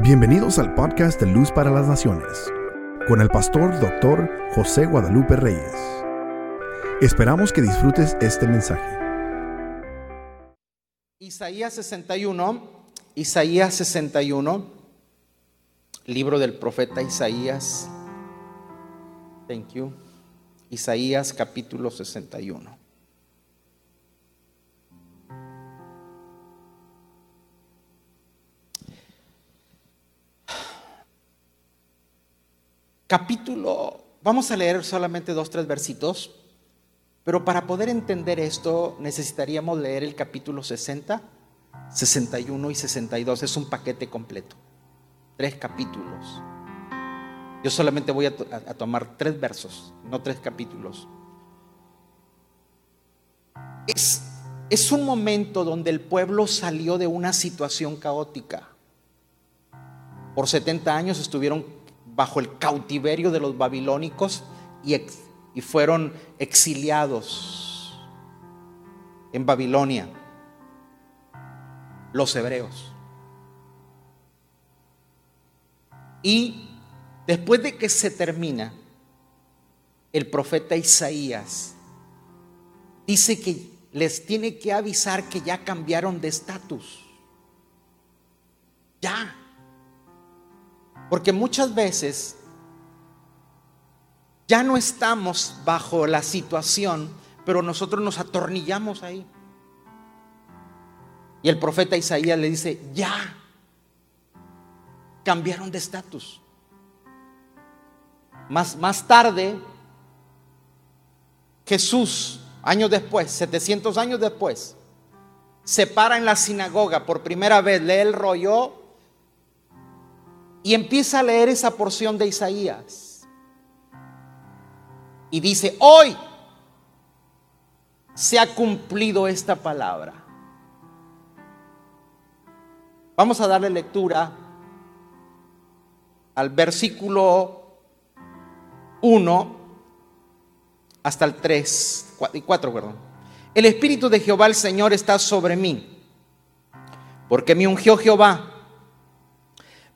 Bienvenidos al podcast de Luz para las Naciones, con el pastor doctor José Guadalupe Reyes. Esperamos que disfrutes este mensaje. Isaías 61, Isaías 61, libro del profeta Isaías. Thank you. Isaías capítulo 61. Capítulo, vamos a leer solamente dos, tres versitos, pero para poder entender esto necesitaríamos leer el capítulo 60, 61 y 62. Es un paquete completo, tres capítulos. Yo solamente voy a, tomar tres versos, no tres capítulos. Es, es un momento donde el pueblo salió de una situación caótica. Por 70 años estuvieron bajo el cautiverio de los babilónicos y, fueron exiliados en Babilonia los hebreos. Y después de que se termina, el profeta Isaías dice que les tiene que avisar que ya cambiaron de estatus. Ya. Porque muchas veces ya no estamos bajo la situación, pero nosotros nos atornillamos ahí. Y el profeta Isaías le dice, ya, cambiaron de estatus. Más, más tarde, Jesús, años después, 700 años después, se para en la sinagoga por primera vez, lee el rollo y empieza a leer esa porción de Isaías. Y dice, hoy se ha cumplido esta palabra. Vamos a darle lectura al versículo 1 hasta el 3 y 4, perdón. El Espíritu de Jehová el Señor está sobre mí, porque me ungió Jehová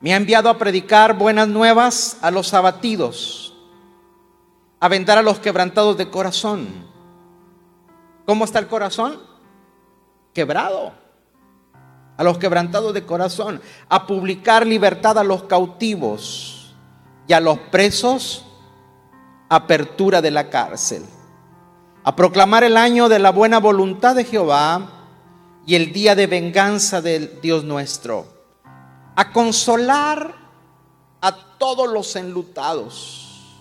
me ha enviado a predicar buenas nuevas a los abatidos, a vendar a los quebrantados de corazón. ¿Cómo está el corazón? Quebrado. A los quebrantados de corazón, a publicar libertad a los cautivos y a los presos, apertura de la cárcel, a proclamar el año de la buena voluntad de Jehová y el día de venganza del Dios nuestro a consolar a todos los enlutados,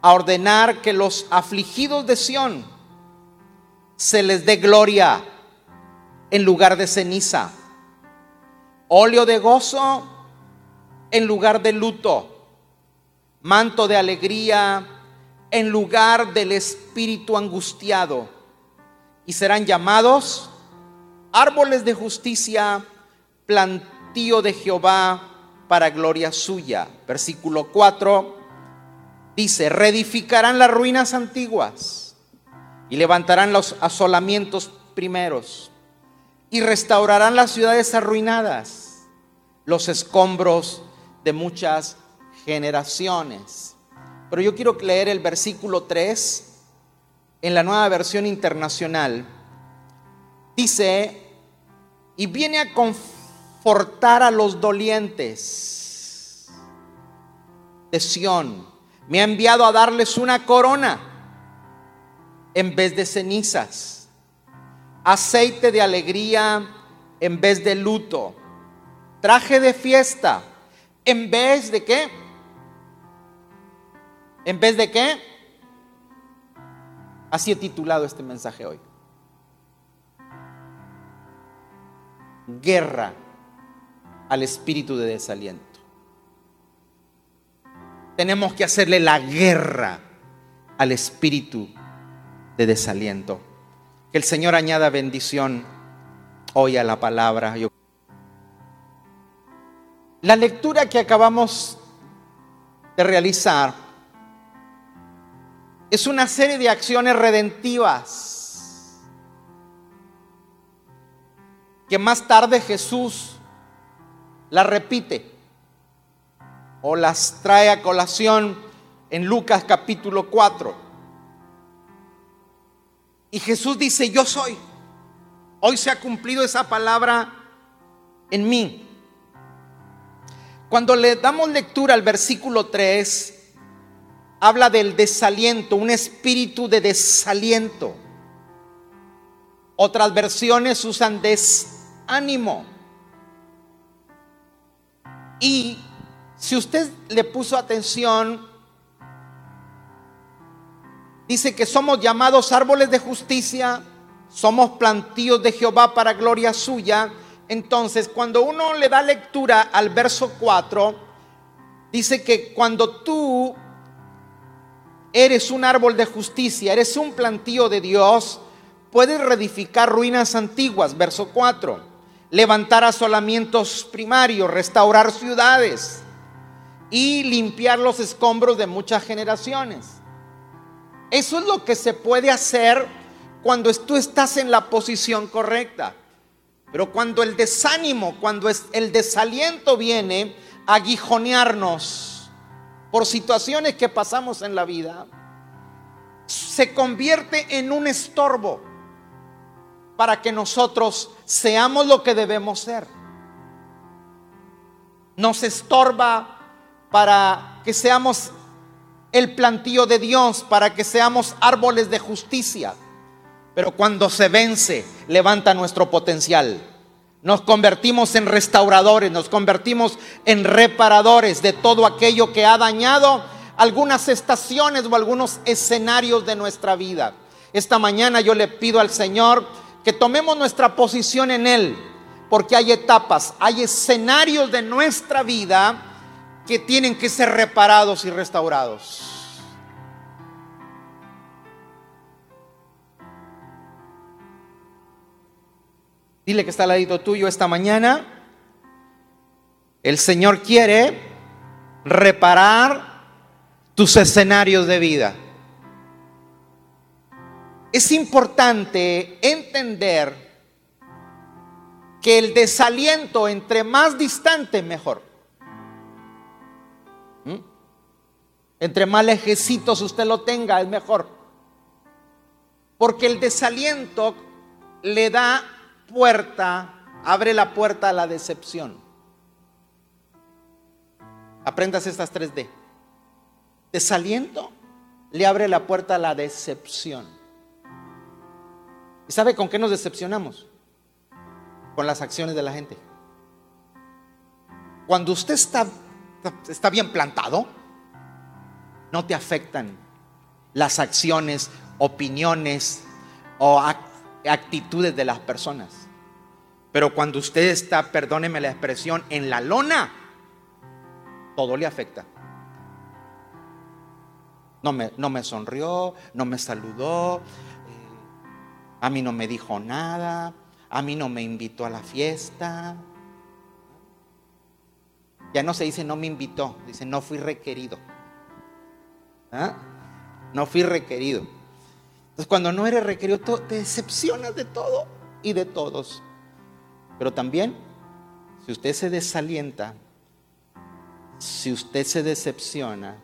a ordenar que los afligidos de Sión se les dé gloria en lugar de ceniza, óleo de gozo en lugar de luto, manto de alegría en lugar del espíritu angustiado, y serán llamados árboles de justicia plantados de Jehová para gloria suya. Versículo 4 dice, reedificarán las ruinas antiguas y levantarán los asolamientos primeros y restaurarán las ciudades arruinadas, los escombros de muchas generaciones. Pero yo quiero leer el versículo 3 en la nueva versión internacional. Dice, y viene a confiar portar a los dolientes de Sión. Me ha enviado a darles una corona en vez de cenizas, aceite de alegría en vez de luto, traje de fiesta en vez de qué? ¿En vez de qué? Así he titulado este mensaje hoy. Guerra al espíritu de desaliento. Tenemos que hacerle la guerra al espíritu de desaliento. Que el Señor añada bendición hoy a la palabra. La lectura que acabamos de realizar es una serie de acciones redentivas que más tarde Jesús la repite o las trae a colación en Lucas capítulo 4. Y Jesús dice, yo soy. Hoy se ha cumplido esa palabra en mí. Cuando le damos lectura al versículo 3, habla del desaliento, un espíritu de desaliento. Otras versiones usan desánimo. Y si usted le puso atención, dice que somos llamados árboles de justicia, somos plantíos de Jehová para gloria suya. Entonces, cuando uno le da lectura al verso 4, dice que cuando tú eres un árbol de justicia, eres un plantío de Dios, puedes reedificar ruinas antiguas, verso 4, levantar asolamientos primarios, restaurar ciudades y limpiar los escombros de muchas generaciones. Eso es lo que se puede hacer cuando tú estás en la posición correcta. Pero cuando el desánimo, cuando el desaliento viene a aguijonearnos por situaciones que pasamos en la vida, se convierte en un estorbo para que nosotros seamos lo que debemos ser. Nos estorba para que seamos el plantío de Dios, para que seamos árboles de justicia. Pero cuando se vence, levanta nuestro potencial. Nos convertimos en restauradores, nos convertimos en reparadores de todo aquello que ha dañado algunas estaciones o algunos escenarios de nuestra vida. Esta mañana yo le pido al Señor que tomemos nuestra posición en Él, porque hay etapas, hay escenarios de nuestra vida que tienen que ser reparados y restaurados. Dile que está al ladito tuyo esta mañana. El Señor quiere reparar tus escenarios de vida. Es importante entender que el desaliento entre más distante mejor. Entre más lejecitos usted lo tenga, es mejor. Porque el desaliento le da puerta, abre la puerta a la decepción. Aprendas estas 3D. Desaliento le abre la puerta a la decepción. ¿Y sabe con qué nos decepcionamos? Con las acciones de la gente. Cuando usted está, está bien plantado, no te afectan las acciones, opiniones o actitudes de las personas. Pero cuando usted está, perdóneme la expresión, en la lona, todo le afecta. No me, no me sonrió, no me saludó, a mí no me dijo nada, a mí no me invitó a la fiesta. Ya no se dice no me invitó, dice no fui requerido. ¿Ah? No fui requerido. Entonces cuando no eres requerido, te decepcionas de todo y de todos. Pero también, si usted se desalienta, si usted se decepciona,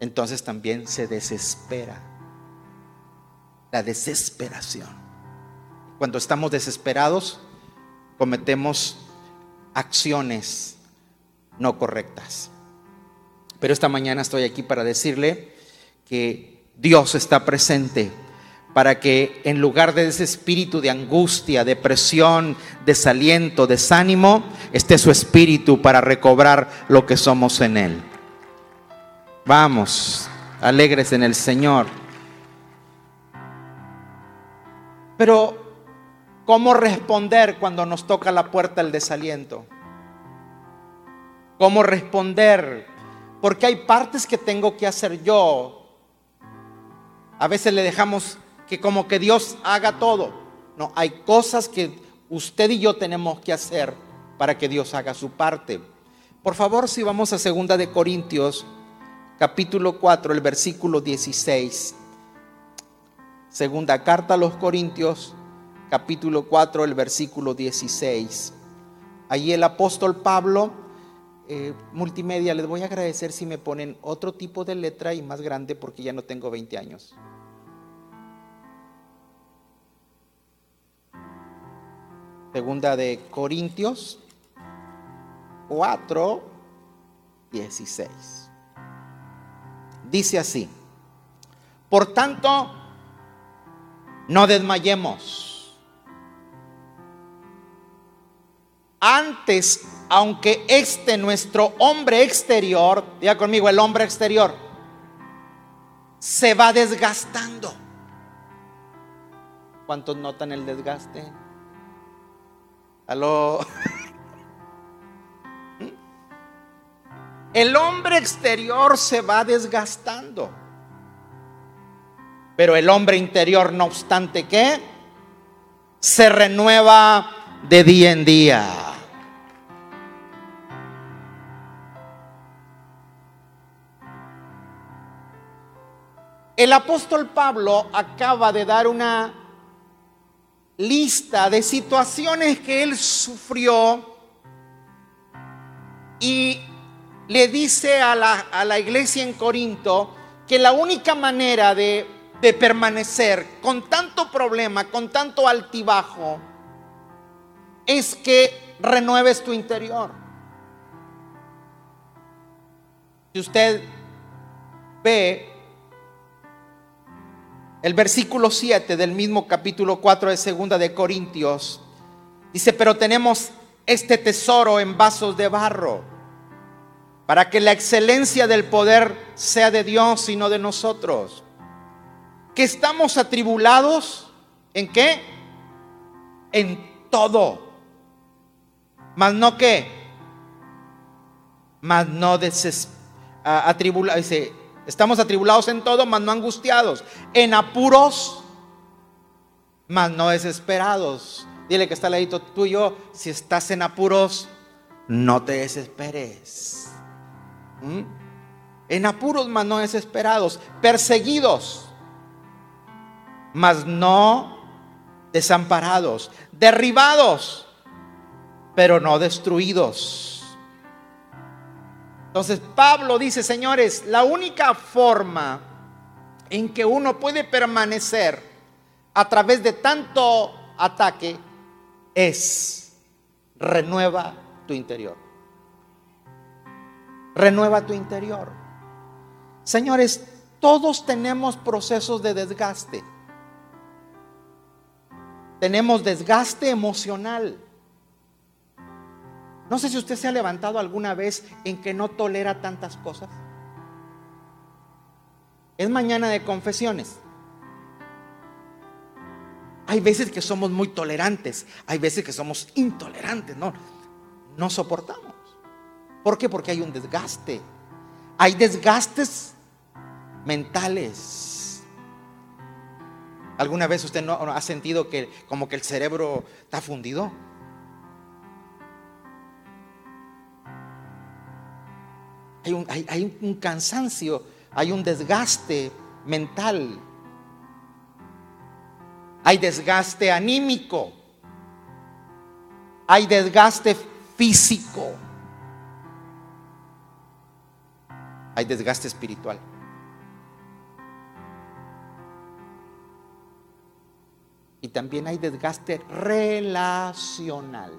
entonces también se desespera. La desesperación. Cuando estamos desesperados, cometemos acciones no correctas. Pero esta mañana estoy aquí para decirle que Dios está presente para que en lugar de ese espíritu de angustia, depresión, desaliento, desánimo, esté su espíritu para recobrar lo que somos en Él. Vamos, alegres en el Señor. Pero, ¿cómo responder cuando nos toca la puerta el desaliento? ¿Cómo responder porque hay partes que tengo que hacer yo. A veces le dejamos que como que Dios haga todo. No, hay cosas que usted y yo tenemos que hacer para que Dios haga su parte. Por favor, si vamos a segunda de Corintios, capítulo 4, el versículo 16. Segunda carta a los Corintios, capítulo 4, el versículo 16. Allí el apóstol Pablo, eh, multimedia, les voy a agradecer si me ponen otro tipo de letra y más grande porque ya no tengo 20 años. Segunda de Corintios 4, 16. Dice así, por tanto, no desmayemos. Antes, aunque este nuestro hombre exterior, diga conmigo, el hombre exterior, se va desgastando. ¿Cuántos notan el desgaste? Aló. El hombre exterior se va desgastando. Pero el hombre interior, no obstante que, se renueva de día en día. El apóstol Pablo acaba de dar una lista de situaciones que él sufrió y le dice a la, a la iglesia en Corinto que la única manera de, de permanecer con tanto problema, con tanto altibajo, es que renueves tu interior. Si usted ve el versículo 7 del mismo capítulo 4 de segunda de Corintios, dice, pero tenemos este tesoro en vasos de barro para que la excelencia del poder sea de Dios y no de nosotros. Que estamos atribulados en qué? En todo. Mas no qué? Mas no atribulados. Dice, estamos atribulados en todo, mas no angustiados. En apuros, mas no desesperados. Dile que está al ladito tuyo, si estás en apuros, no te desesperes. ¿Mm? En apuros, mas no desesperados. Perseguidos, mas no desamparados. Derribados, pero no destruidos. Entonces Pablo dice, señores, la única forma en que uno puede permanecer a través de tanto ataque es renueva tu interior. Renueva tu interior. Señores, todos tenemos procesos de desgaste. Tenemos desgaste emocional. No sé si usted se ha levantado alguna vez en que no tolera tantas cosas. Es mañana de confesiones. Hay veces que somos muy tolerantes, hay veces que somos intolerantes, no, no soportamos. ¿Por qué? Porque hay un desgaste. Hay desgastes mentales. ¿Alguna vez usted no ha sentido que como que el cerebro está fundido? Hay un, hay un cansancio, hay un desgaste mental, hay desgaste anímico, hay desgaste físico. hay desgaste espiritual. Y también hay desgaste relacional.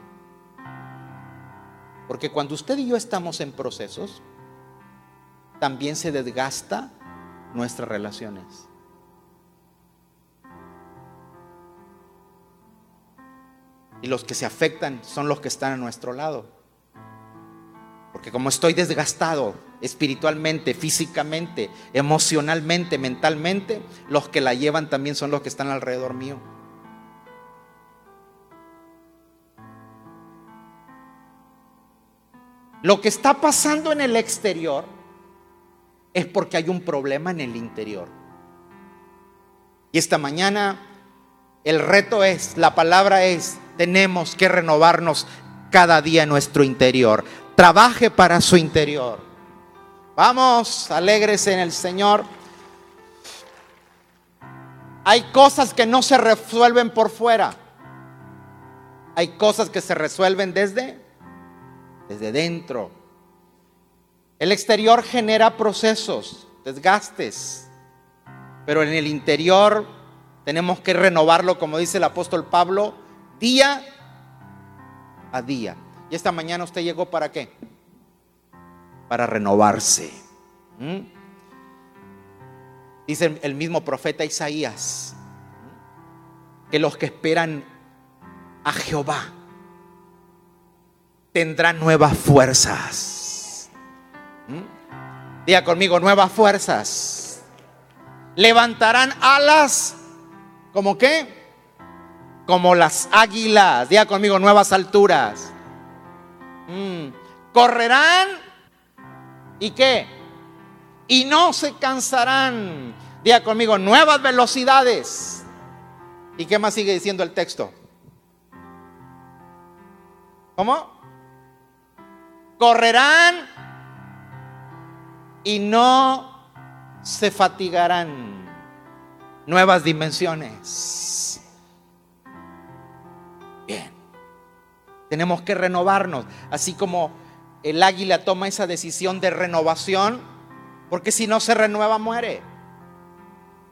Porque cuando usted y yo estamos en procesos, también se desgasta nuestras relaciones. Y los que se afectan son los que están a nuestro lado. Porque como estoy desgastado espiritualmente, físicamente, emocionalmente, mentalmente, los que la llevan también son los que están alrededor mío. Lo que está pasando en el exterior es porque hay un problema en el interior. Y esta mañana el reto es, la palabra es, tenemos que renovarnos cada día en nuestro interior trabaje para su interior. Vamos, alegres en el Señor. Hay cosas que no se resuelven por fuera. Hay cosas que se resuelven desde desde dentro. El exterior genera procesos, desgastes, pero en el interior tenemos que renovarlo, como dice el apóstol Pablo, día a día. Y esta mañana usted llegó para qué? Para renovarse. ¿Mm? Dice el mismo profeta Isaías que los que esperan a Jehová tendrán nuevas fuerzas. ¿Mm? Diga conmigo, nuevas fuerzas. Levantarán alas, ¿como qué? Como las águilas. Diga conmigo, nuevas alturas. Mm. Correrán y qué? Y no se cansarán. Diga conmigo, nuevas velocidades. ¿Y qué más sigue diciendo el texto? ¿Cómo? Correrán y no se fatigarán. Nuevas dimensiones. Bien. Tenemos que renovarnos, así como el águila toma esa decisión de renovación, porque si no se renueva muere.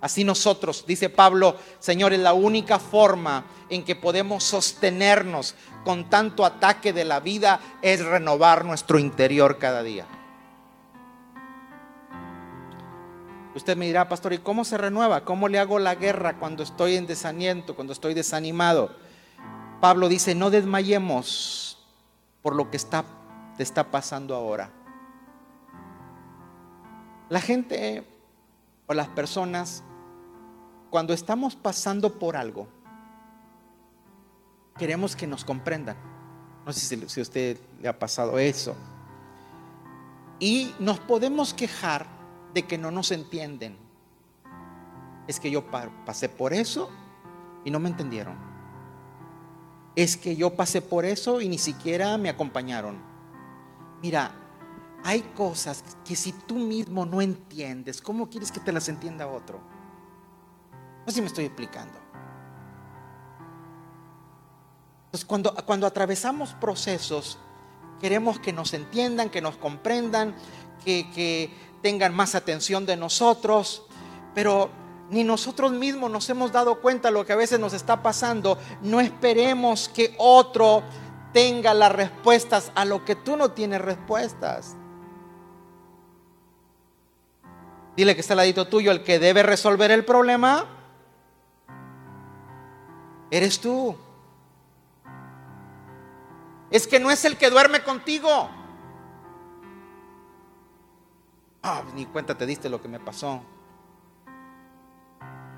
Así nosotros, dice Pablo, Señor, es la única forma en que podemos sostenernos con tanto ataque de la vida es renovar nuestro interior cada día. Usted me dirá, pastor, ¿y cómo se renueva? ¿Cómo le hago la guerra cuando estoy en desaniento, cuando estoy desanimado? Pablo dice, no desmayemos por lo que está, te está pasando ahora. La gente o las personas, cuando estamos pasando por algo, queremos que nos comprendan. No sé si, a usted le ha pasado eso. Y nos podemos quejar de que no nos entienden. Es que yo pasé por eso y no me entendieron. Es que yo pasé por eso y ni siquiera me acompañaron. Mira, hay cosas que si tú mismo no entiendes, ¿cómo quieres que te las entienda otro? Si me estoy explicando. Entonces, cuando, cuando atravesamos procesos, queremos que nos entiendan, que nos comprendan, que, que tengan más atención de nosotros, pero ni nosotros mismos nos hemos dado cuenta de lo que a veces nos está pasando. No esperemos que otro tenga las respuestas a lo que tú no tienes respuestas. Dile que está al ladito tuyo, el que debe resolver el problema, eres tú es que no es el que duerme contigo. Ah, ni cuenta te diste lo que me pasó.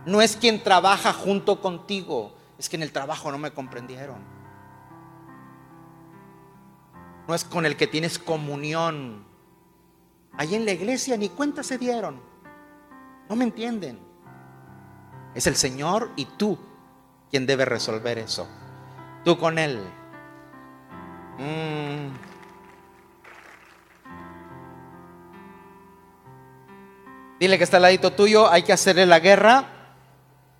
No es quien trabaja junto contigo, es que en el trabajo no me comprendieron. No es con el que tienes comunión. Ahí en la iglesia ni cuenta se dieron. No me entienden. Es el Señor y tú quien debe resolver eso. Tú con Él. Mm. Dile que está al ladito tuyo, hay que hacerle la guerra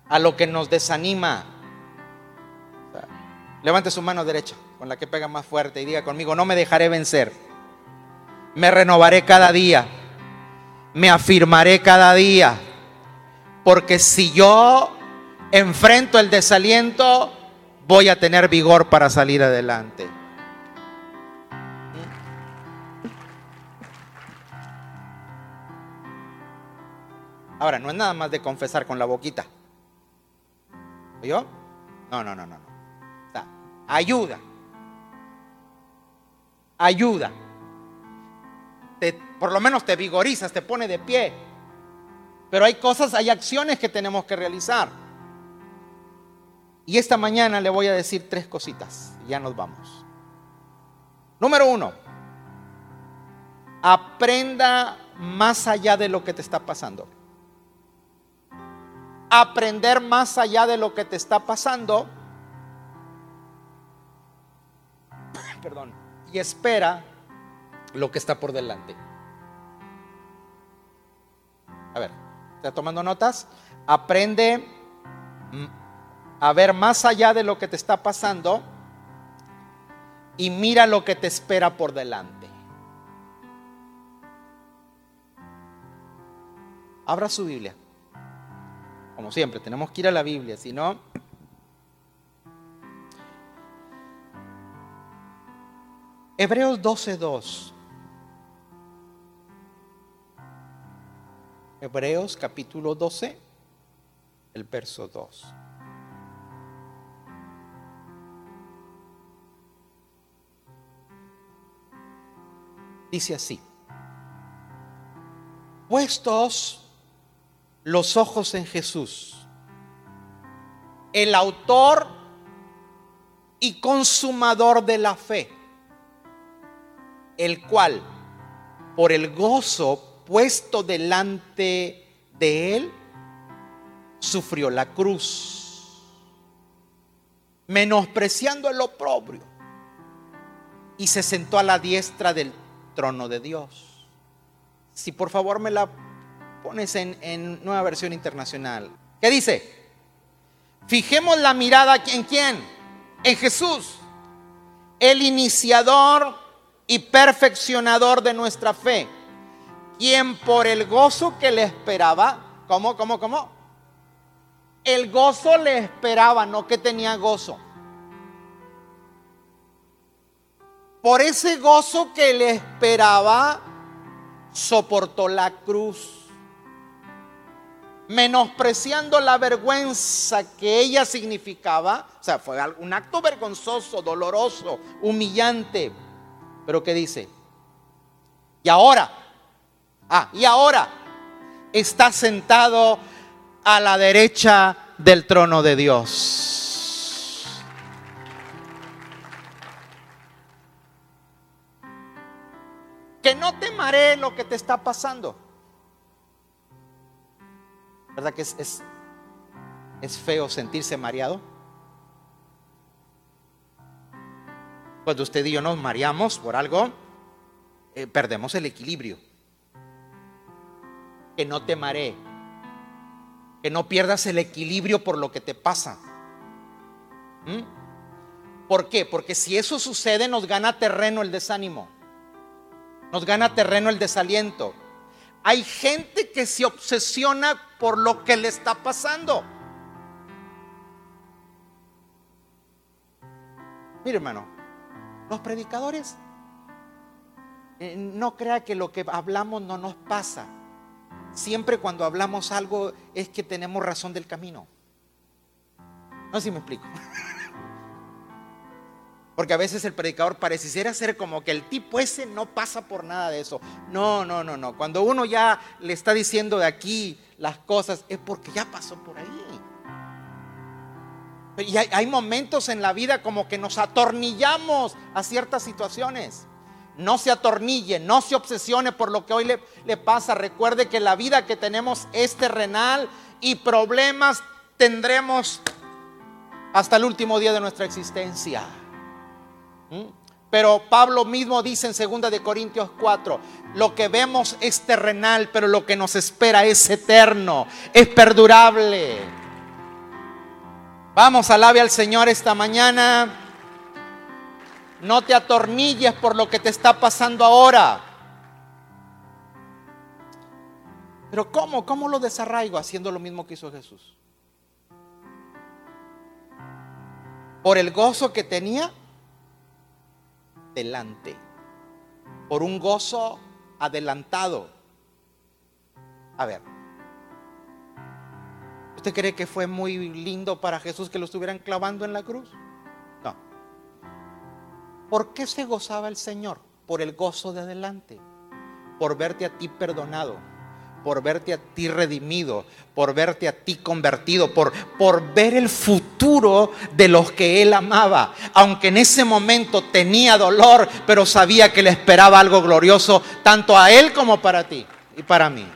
a lo que nos desanima. Levante su mano derecha, con la que pega más fuerte, y diga conmigo, no me dejaré vencer. Me renovaré cada día. Me afirmaré cada día. Porque si yo enfrento el desaliento, voy a tener vigor para salir adelante. Ahora, no es nada más de confesar con la boquita. ¿Yo? No, no, no, no. ayuda. Ayuda. por lo menos te vigorizas, te pone de pie. Pero hay cosas, hay acciones que tenemos que realizar. Y esta mañana le voy a decir tres cositas. Ya nos vamos. Número uno, aprenda más allá de lo que te está pasando aprender más allá de lo que te está pasando. Perdón. Y espera lo que está por delante. A ver, ¿está tomando notas? Aprende a ver más allá de lo que te está pasando y mira lo que te espera por delante. Abra su Biblia. Como siempre, tenemos que ir a la Biblia, si no... Hebreos 12.2. Hebreos capítulo 12, el verso 2. Dice así, puestos los ojos en Jesús, el autor y consumador de la fe, el cual, por el gozo puesto delante de él, sufrió la cruz, menospreciando el oprobio, y se sentó a la diestra del trono de Dios. Si por favor me la pones en, en nueva versión internacional. ¿Qué dice? Fijemos la mirada en quién? En Jesús, el iniciador y perfeccionador de nuestra fe quien por el gozo que le esperaba, ¿cómo, cómo, cómo? El gozo le esperaba, no que tenía gozo. Por ese gozo que le esperaba, soportó la cruz, menospreciando la vergüenza que ella significaba. O sea, fue un acto vergonzoso, doloroso, humillante. Pero ¿qué dice? Y ahora, Ah, y ahora está sentado a la derecha del trono de Dios. Que no temaré lo que te está pasando. ¿Verdad que es, es, feo sentirse mareado? Cuando usted y yo nos mareamos por algo, eh, perdemos el equilibrio que no te maree, que no pierdas el equilibrio por lo que te pasa. ¿Mm? ¿Por qué? Porque si eso sucede nos gana terreno el desánimo, nos gana terreno el desaliento. Hay gente que se obsesiona por lo que le está pasando. Mire hermano, los predicadores, eh, no crea que lo que hablamos no nos pasa. Siempre cuando hablamos algo es que tenemos razón del camino. No sé si me explico. Porque a veces el predicador pareciera ser como que el tipo ese no pasa por nada de eso. No, no, no, no. Cuando uno ya le está diciendo de aquí las cosas es porque ya pasó por ahí. Y hay, hay momentos en la vida como que nos atornillamos a ciertas situaciones no se atornille, no se obsesione por lo que hoy le, pasa. Recuerde que la vida que tenemos es terrenal y problemas tendremos hasta el último día de nuestra existencia. ¿Mm? Pero Pablo mismo dice en 2 de Corintios 4, lo que vemos es terrenal, pero lo que nos espera es eterno, es perdurable. Vamos, alabe al Señor esta mañana. No te atornilles por lo que te está pasando ahora. Pero ¿cómo? ¿Cómo lo desarraigo haciendo lo mismo que hizo Jesús? Por el gozo que tenía delante. Por un gozo adelantado. A ver. ¿Usted cree que fue muy lindo para Jesús que lo estuvieran clavando en la cruz? ¿Por qué se gozaba el Señor? Por el gozo de adelante, por verte a ti perdonado, por verte a ti redimido, por verte a ti convertido, por, por ver el futuro de los que Él amaba. Aunque en ese momento tenía dolor, pero sabía que le esperaba algo glorioso, tanto a Él como para ti y para mí.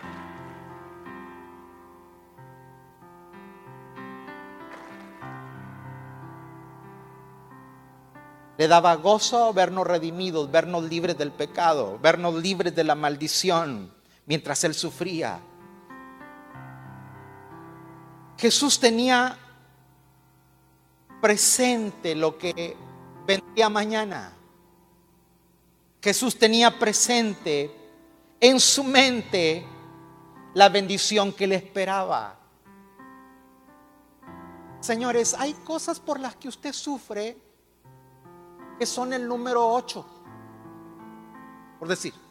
Le daba gozo vernos redimidos, vernos libres del pecado, vernos libres de la maldición mientras Él sufría. Jesús tenía presente lo que vendría mañana. Jesús tenía presente en su mente la bendición que le esperaba. Señores, hay cosas por las que usted sufre que son el número 8, por decir.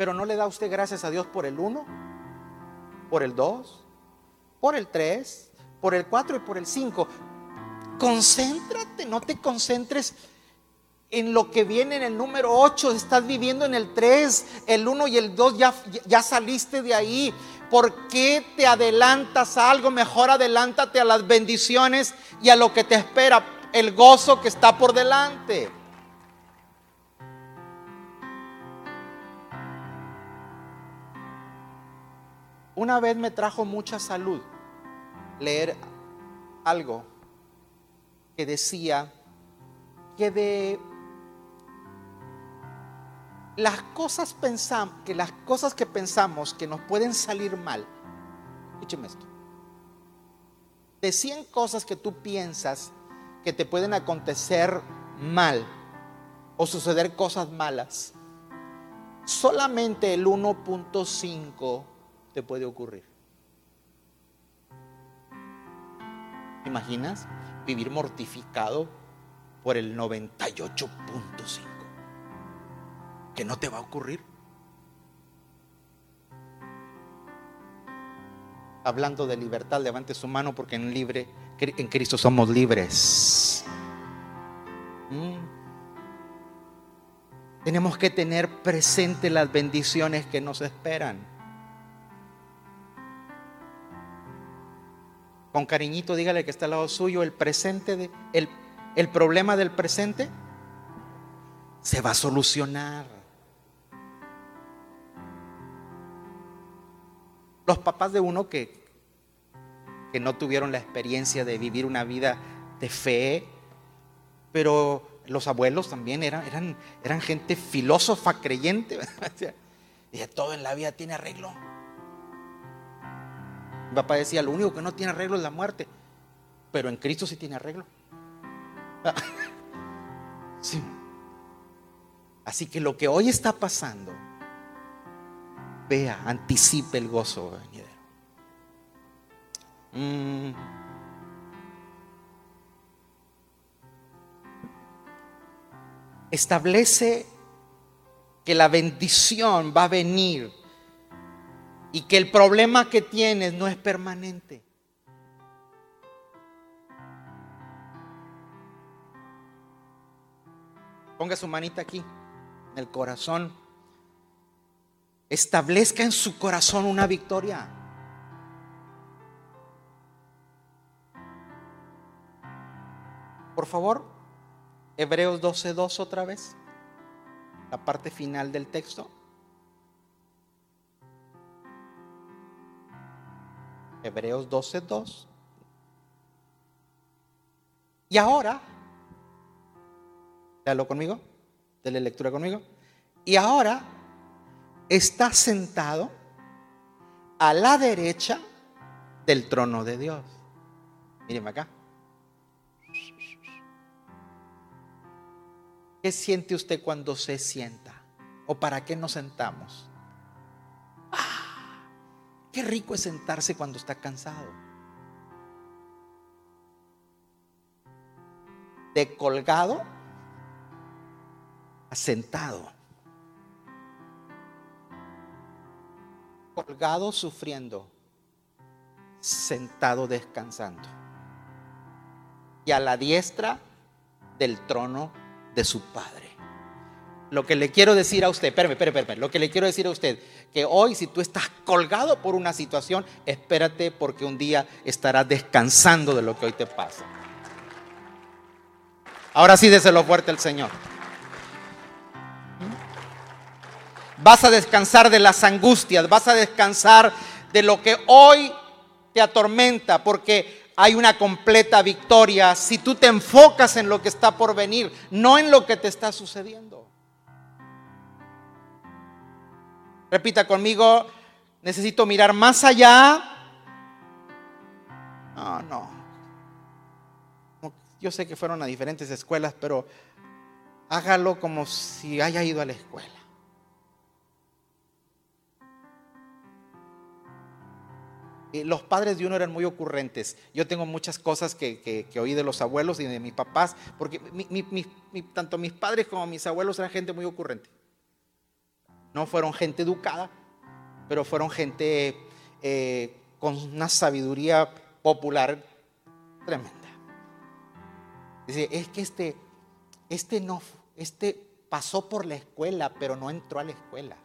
Pero no le da usted gracias a Dios por el 1, por el 2, por el 3, por el 4 y por el 5. Concéntrate, no te concentres en lo que viene en el número 8, estás viviendo en el 3, el 1 y el 2, ya, ya saliste de ahí. ¿Por qué te adelantas a algo? Mejor adelántate a las bendiciones y a lo que te espera, el gozo que está por delante. Una vez me trajo mucha salud leer algo que decía que de las cosas pensamos, que las cosas que pensamos que nos pueden salir mal, escúcheme esto. De 100 cosas que tú piensas que te pueden acontecer mal o suceder cosas malas, solamente el 1.5 te puede ocurrir. imaginas vivir mortificado por el 98.5? Que no te va a ocurrir. Hablando de libertad, levante su mano porque en, libre, en Cristo somos libres. Mm. Tenemos que tener presente las bendiciones que nos esperan. Con cariñito dígale que está al lado suyo el presente, de, el, el problema del presente se va a solucionar. Los papás de uno que, que no tuvieron la experiencia de vivir una vida de fe, pero los abuelos también eran, eran, eran gente filósofa, creyente. todo en la vida tiene arreglo. Mi papá decía, lo único que no tiene arreglo es la muerte, pero en Cristo sí tiene arreglo. sí. Así que lo que hoy está pasando, vea, anticipe el gozo venidero. Mm. Establece que la bendición va a venir y que el problema que tienes no es permanente. Ponga su manita aquí, en el corazón. Establezca en su corazón una victoria. Por favor, Hebreos 12.2 otra vez, la parte final del texto. Hebreos 12:2. Y ahora, léalo conmigo, dele lectura conmigo. Y ahora está sentado a la derecha del trono de Dios. Mírenme acá. ¿Qué siente usted cuando se sienta? ¿O para qué nos sentamos? Qué rico es sentarse cuando está cansado. De colgado a sentado. Colgado sufriendo, sentado descansando. Y a la diestra del trono de su Padre. Lo que le quiero decir a usted, espérame, espérame, espérame, lo que le quiero decir a usted, que hoy si tú estás colgado por una situación, espérate porque un día estarás descansando de lo que hoy te pasa. Ahora sí, déselo fuerte al Señor. Vas a descansar de las angustias, vas a descansar de lo que hoy te atormenta, porque hay una completa victoria si tú te enfocas en lo que está por venir, no en lo que te está sucediendo. Repita conmigo, necesito mirar más allá. No, no. Yo sé que fueron a diferentes escuelas, pero hágalo como si haya ido a la escuela. los padres de uno eran muy ocurrentes. Yo tengo muchas cosas que, oí de los abuelos y de mis papás, porque tanto mis padres como mis abuelos eran gente muy ocurrente. No fueron gente educada, pero fueron gente eh, con una sabiduría popular tremenda. Dice, es que este, este no, este pasó por la escuela, pero no entró a la escuela.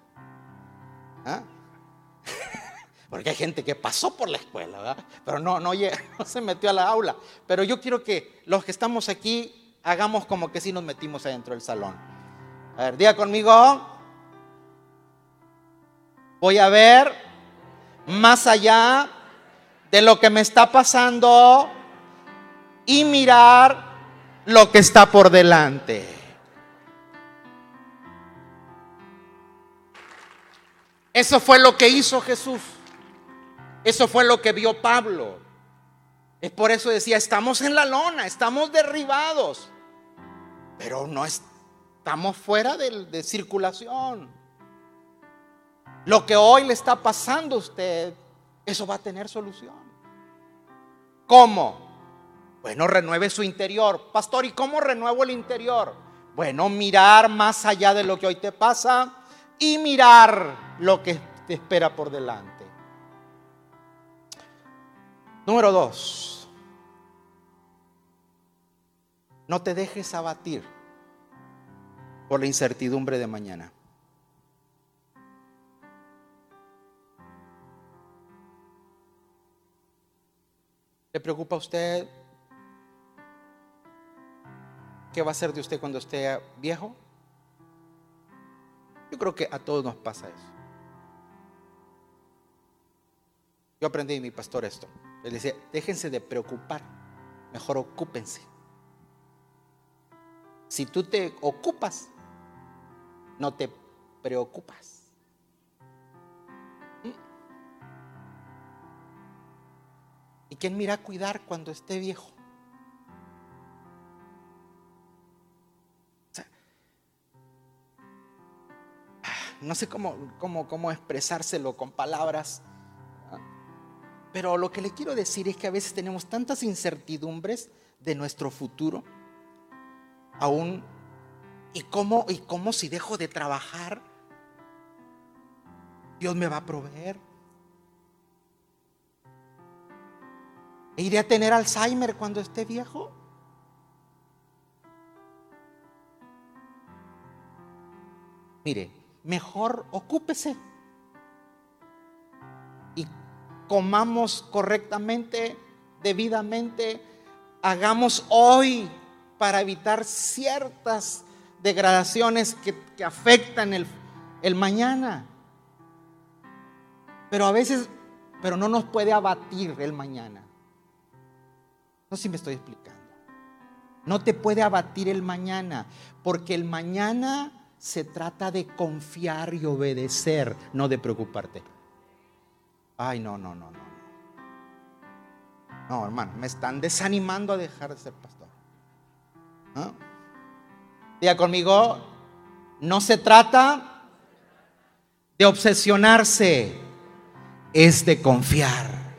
¿Ah? Porque hay gente que pasó por la escuela, ¿verdad? pero no, no, no se metió a la aula. Pero yo quiero que los que estamos aquí hagamos como que sí nos metimos adentro del salón. A ver, diga conmigo. Voy a ver más allá de lo que me está pasando y mirar lo que está por delante. Eso fue lo que hizo Jesús. Eso fue lo que vio Pablo. Es por eso decía, estamos en la lona, estamos derribados, pero no estamos fuera de, de circulación. Lo que hoy le está pasando a usted, eso va a tener solución. ¿Cómo? Bueno, renueve su interior. Pastor, ¿y cómo renuevo el interior? Bueno, mirar más allá de lo que hoy te pasa y mirar lo que te espera por delante. Número dos, no te dejes abatir por la incertidumbre de mañana. ¿Le preocupa a usted qué va a ser de usted cuando esté viejo? Yo creo que a todos nos pasa eso. Yo aprendí de mi pastor esto. Él decía, déjense de preocupar, mejor ocúpense. Si tú te ocupas, no te preocupas. ¿Y quién mira a cuidar cuando esté viejo? no sé cómo, cómo, cómo expresárselo con palabras, pero lo que le quiero decir es que a veces tenemos tantas incertidumbres de nuestro futuro, aún, y cómo, y cómo si dejo de trabajar, Dios me va a proveer. Iré a tener Alzheimer cuando esté viejo? Mire, mejor ocúpese y comamos correctamente, debidamente, hagamos hoy para evitar ciertas degradaciones que, afectan el, el mañana. Pero a veces, pero no nos puede abatir el mañana. No si me estoy explicando. No te puede abatir el mañana, porque el mañana se trata de confiar y obedecer, no de preocuparte. Ay, no, no, no, no. No, hermano, me están desanimando a dejar de ser pastor. ¿No? Diga conmigo, no se trata de obsesionarse, es de confiar.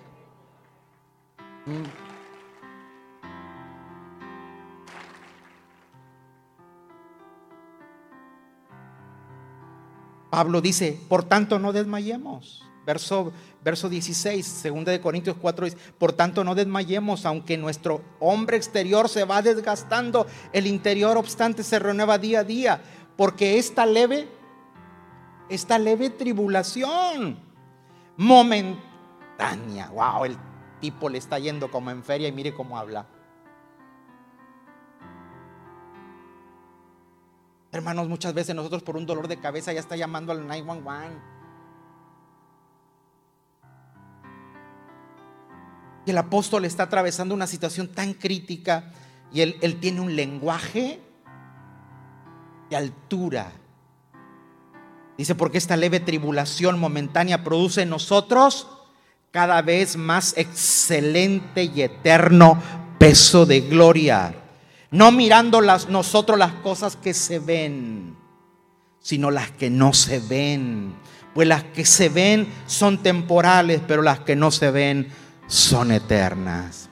Pablo dice, por tanto no desmayemos. Verso, verso 16, 2 de Corintios 4 dice, por tanto no desmayemos, aunque nuestro hombre exterior se va desgastando, el interior obstante se renueva día a día, porque esta leve, esta leve tribulación momentánea, wow, el tipo le está yendo como en feria y mire cómo habla. Hermanos, muchas veces nosotros por un dolor de cabeza ya está llamando al 911. Y el apóstol está atravesando una situación tan crítica y él, él tiene un lenguaje de altura. Dice, porque esta leve tribulación momentánea produce en nosotros cada vez más excelente y eterno peso de gloria No mirando las, nosotros las cosas que se ven, sino las que no se ven. Pues las que se ven son temporales, pero las que no se ven son eternas.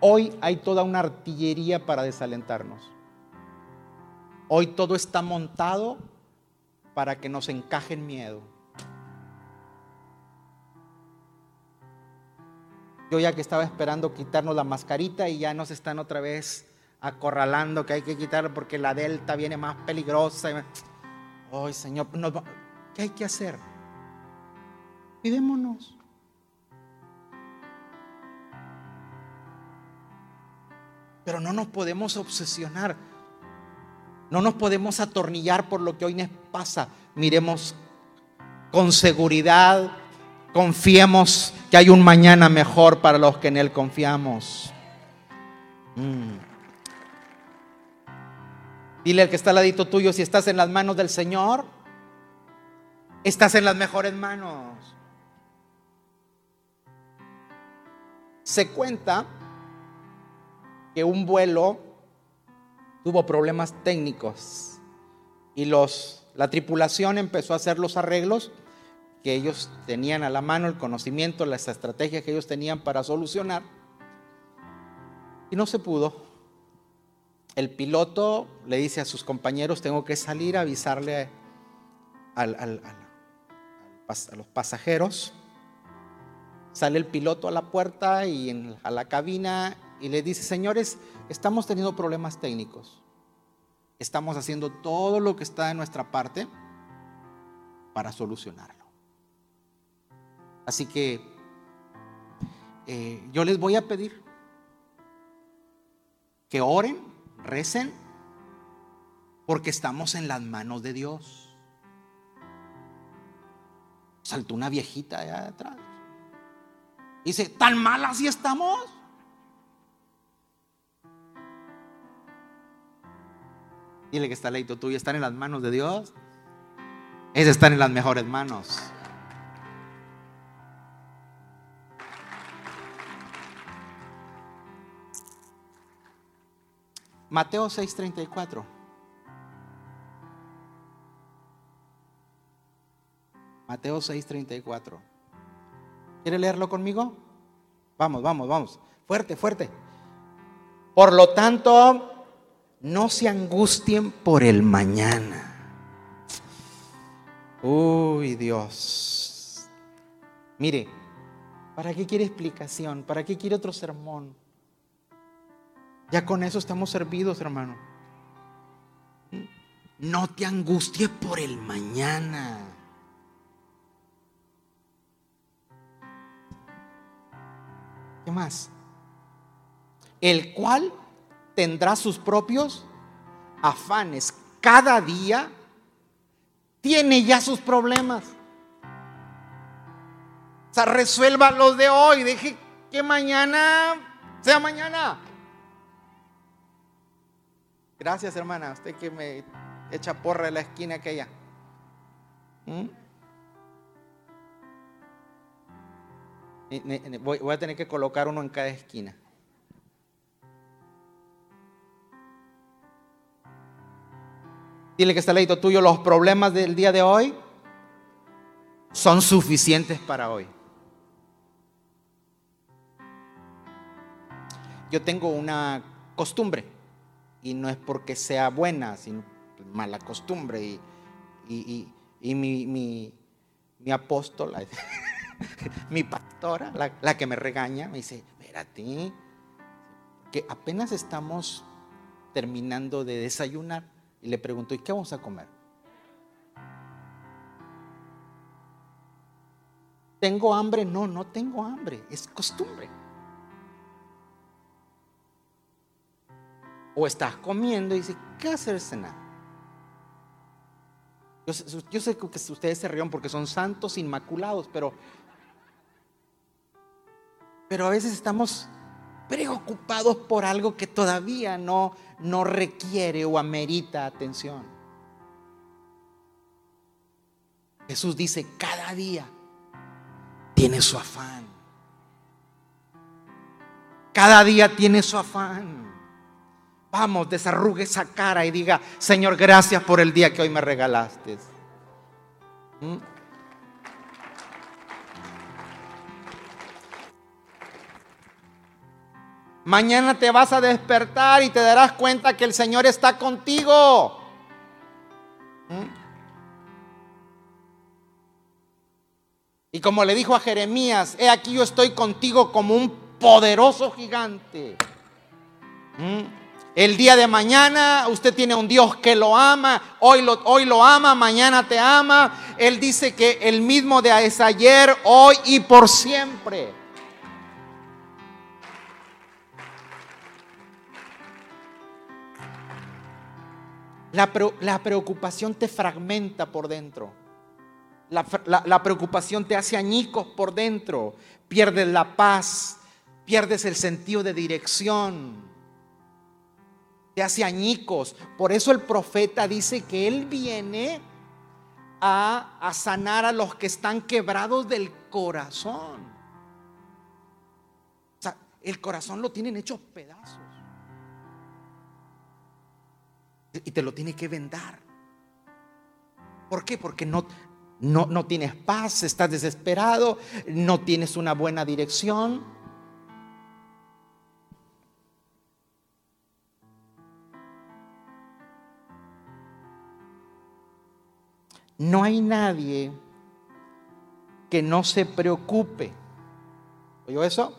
Hoy hay toda una artillería para desalentarnos. Hoy todo está montado para que nos encaje en miedo. Yo ya que estaba esperando quitarnos la mascarita y ya nos están otra vez acorralando que hay que quitarlo porque la delta viene más peligrosa. Ay, Señor, ¿qué hay que hacer? Cuidémonos. Pero no nos podemos obsesionar. No nos podemos atornillar por lo que hoy nos pasa. Miremos con seguridad, confiemos que hay un mañana mejor para los que en Él confiamos. Mm. Dile al que está al ladito tuyo, si estás en las manos del Señor, estás en las mejores manos. Se cuenta que un vuelo tuvo problemas técnicos y los, la tripulación empezó a hacer los arreglos que ellos tenían a la mano, el conocimiento, las estrategias que ellos tenían para solucionar. Y no se pudo. El piloto le dice a sus compañeros, tengo que salir a avisarle a los pasajeros. Sale el piloto a la puerta y a la cabina y le dice, señores, estamos teniendo problemas técnicos. Estamos haciendo todo lo que está de nuestra parte para solucionarlo. Así que eh, yo les voy a pedir que oren, recen, porque estamos en las manos de Dios. Saltó una viejita allá atrás. Dice, ¿tan mal así estamos? Dile que está leito tuyo, están en las manos de Dios. Es están en las mejores manos. Mateo 6:34. Mateo 6:34. ¿Quiere leerlo conmigo? Vamos, vamos, vamos. Fuerte, fuerte. Por lo tanto, no se angustien por el mañana. Uy, Dios. Mire, ¿para qué quiere explicación? ¿Para qué quiere otro sermón? Ya con eso estamos servidos, hermano. No te angusties por el mañana. ¿Qué más? El cual tendrá sus propios afanes. Cada día tiene ya sus problemas. O sea, resuelva los de hoy. Deje que mañana sea mañana. Gracias, hermana. Usted que me echa porra en la esquina aquella. ¿Mm? Voy a tener que colocar uno en cada esquina. Dile que está leído tuyo, los problemas del día de hoy son suficientes para hoy. Yo tengo una costumbre, y no es porque sea buena, sino mala costumbre. Y, mi, mi, mi apóstola, mi pastora, la, la, que me regaña, me dice, espérate, que apenas estamos terminando de desayunar y le preguntó, ¿y qué vamos a comer? ¿Tengo hambre? No, no tengo hambre, es costumbre. O estás comiendo y dice, ¿qué hacer cenar? Yo, yo sé que ustedes se ríen porque son santos inmaculados, pero, pero a veces estamos preocupados por algo que todavía no, no requiere o amerita atención. Jesús dice, cada día tiene su afán. Cada día tiene su afán. Vamos, desarrugue esa cara y diga, Señor, gracias por el día que hoy me regalaste. ¿Mm? Mañana te vas a despertar y te darás cuenta que el Señor está contigo. ¿Mm? Y como le dijo a Jeremías, he aquí yo estoy contigo como un poderoso gigante. ¿Mm? El día de mañana usted tiene un Dios que lo ama, hoy lo, hoy lo ama, mañana te ama. Él dice que el mismo de es ayer, hoy y por siempre. La, preocupación te fragmenta por dentro. La, preocupación te hace añicos por dentro. Pierdes la paz, pierdes el sentido de dirección. Hace añicos. Por eso el profeta dice que Él viene a, a sanar a los que están quebrados del corazón. O sea, el corazón lo tienen hecho pedazos. y te lo tiene que vendar. ¿Por qué? Porque no, no, no tienes paz, estás desesperado, no tienes una buena dirección. No hay nadie que no se preocupe. ¿Oyó eso?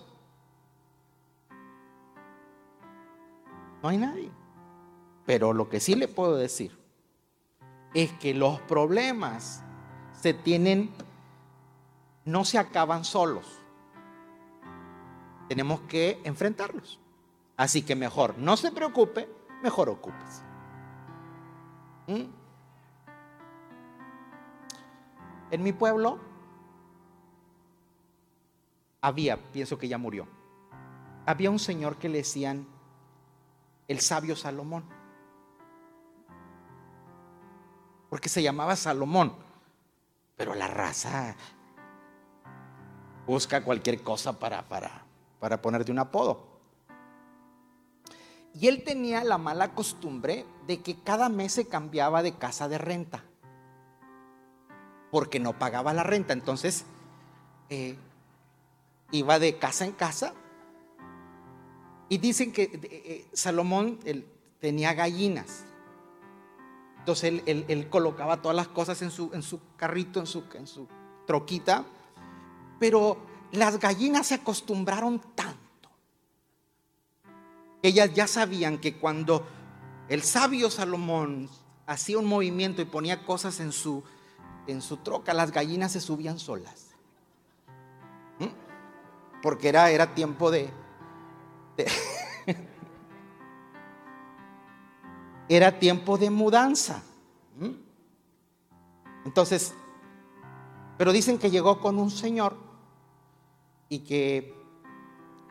No hay nadie. Pero lo que sí le puedo decir es que los problemas se tienen, no se acaban solos. Tenemos que enfrentarlos. Así que mejor no se preocupe, mejor ocúpese. ¿Mm? En mi pueblo había, pienso que ya murió, había un señor que le decían el sabio Salomón porque se llamaba Salomón. Pero la raza busca cualquier cosa para, para, para ponerte un apodo. Y él tenía la mala costumbre de que cada mes se cambiaba de casa de renta. Porque no pagaba la renta. Entonces, eh, iba de casa en casa. Y dicen que eh, eh, Salomón tenía gallinas. Entonces él, colocaba todas las cosas en su, en su carrito, en su, en su troquita. Pero las gallinas se acostumbraron tanto. Ellas ya sabían que cuando el sabio Salomón hacía un movimiento y ponía cosas en su, en su troca, las gallinas se subían solas. ¿Mm? Porque era, era tiempo de era tiempo de mudanza. ¿Mm? Entonces, pero dicen que llegó con un señor y que